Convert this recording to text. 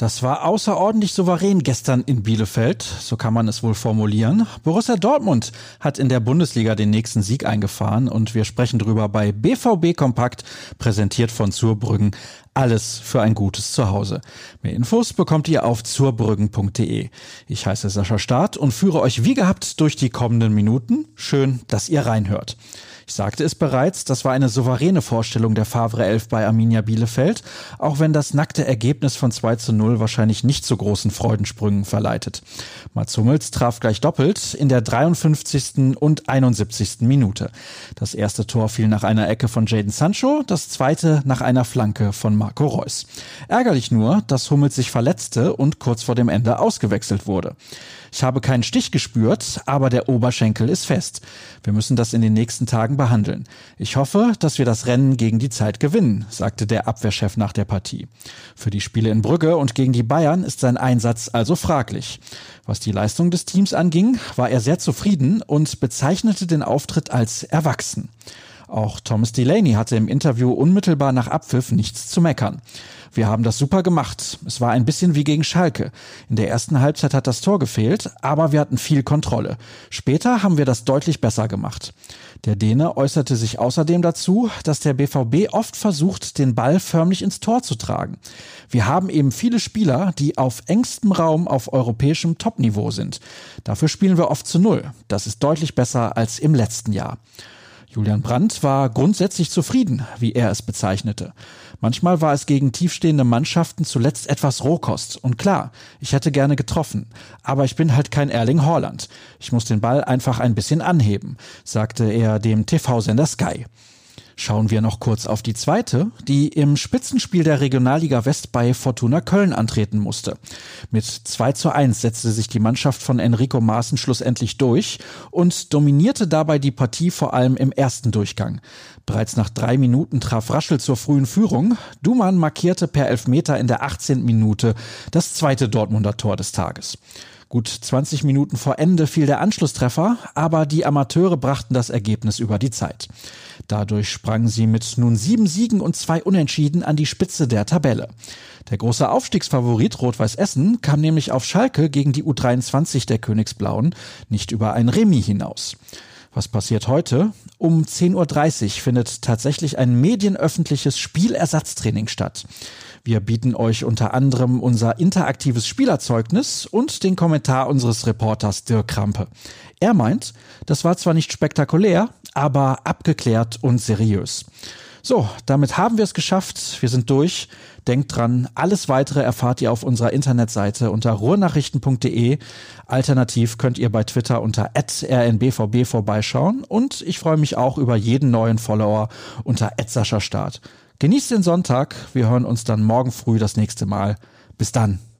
Das war außerordentlich souverän gestern in Bielefeld, so kann man es wohl formulieren. Borussia Dortmund hat in der Bundesliga den nächsten Sieg eingefahren und wir sprechen drüber bei BVB Kompakt, präsentiert von Zurbrüggen. Alles für ein gutes Zuhause. Mehr Infos bekommt ihr auf zurbrüggen.de. Ich heiße Sascha Staat und führe euch wie gehabt durch die kommenden Minuten. Schön, dass ihr reinhört. Ich sagte es bereits, das war eine souveräne Vorstellung der Favre 11 bei Arminia Bielefeld, auch wenn das nackte Ergebnis von 2 zu 0 wahrscheinlich nicht zu großen Freudensprüngen verleitet. Mats Hummels traf gleich doppelt in der 53. und 71. Minute. Das erste Tor fiel nach einer Ecke von Jaden Sancho, das zweite nach einer Flanke von Marco Reus. Ärgerlich nur, dass Hummels sich verletzte und kurz vor dem Ende ausgewechselt wurde. Ich habe keinen Stich gespürt, aber der Oberschenkel ist fest. Wir müssen das in den nächsten Tagen behandeln. Ich hoffe, dass wir das Rennen gegen die Zeit gewinnen, sagte der Abwehrchef nach der Partie. Für die Spiele in Brügge und gegen die Bayern ist sein Einsatz also fraglich. Was die Leistung des Teams anging, war er sehr zufrieden und bezeichnete den Auftritt als erwachsen. Auch Thomas Delaney hatte im Interview unmittelbar nach Abpfiff nichts zu meckern. Wir haben das super gemacht. Es war ein bisschen wie gegen Schalke. In der ersten Halbzeit hat das Tor gefehlt, aber wir hatten viel Kontrolle. Später haben wir das deutlich besser gemacht. Der Däne äußerte sich außerdem dazu, dass der BVB oft versucht, den Ball förmlich ins Tor zu tragen. Wir haben eben viele Spieler, die auf engstem Raum auf europäischem Topniveau sind. Dafür spielen wir oft zu Null. Das ist deutlich besser als im letzten Jahr. Julian Brandt war grundsätzlich zufrieden, wie er es bezeichnete. Manchmal war es gegen tiefstehende Mannschaften zuletzt etwas Rohkost. Und klar, ich hätte gerne getroffen. Aber ich bin halt kein Erling Haaland. Ich muss den Ball einfach ein bisschen anheben, sagte er dem TV-Sender Sky. Schauen wir noch kurz auf die zweite, die im Spitzenspiel der Regionalliga West bei Fortuna Köln antreten musste. Mit 2 zu 1 setzte sich die Mannschaft von Enrico Maaßen schlussendlich durch und dominierte dabei die Partie vor allem im ersten Durchgang. Bereits nach drei Minuten traf Raschel zur frühen Führung. Duman markierte per Elfmeter in der 18. Minute das zweite Dortmunder Tor des Tages. Gut 20 Minuten vor Ende fiel der Anschlusstreffer, aber die Amateure brachten das Ergebnis über die Zeit. Dadurch sprangen sie mit nun sieben Siegen und zwei Unentschieden an die Spitze der Tabelle. Der große Aufstiegsfavorit Rot-Weiß Essen kam nämlich auf Schalke gegen die U23 der Königsblauen nicht über ein Remis hinaus. Was passiert heute? Um 10.30 Uhr findet tatsächlich ein medienöffentliches Spielersatztraining statt. Wir bieten euch unter anderem unser interaktives Spielerzeugnis und den Kommentar unseres Reporters Dirk Krampe. Er meint, das war zwar nicht spektakulär, aber abgeklärt und seriös. So, damit haben wir es geschafft. Wir sind durch. Denkt dran, alles weitere erfahrt ihr auf unserer Internetseite unter ruhrnachrichten.de. Alternativ könnt ihr bei Twitter unter rnbvb vorbeischauen und ich freue mich auch über jeden neuen Follower unter Start. Genießt den Sonntag. Wir hören uns dann morgen früh das nächste Mal. Bis dann.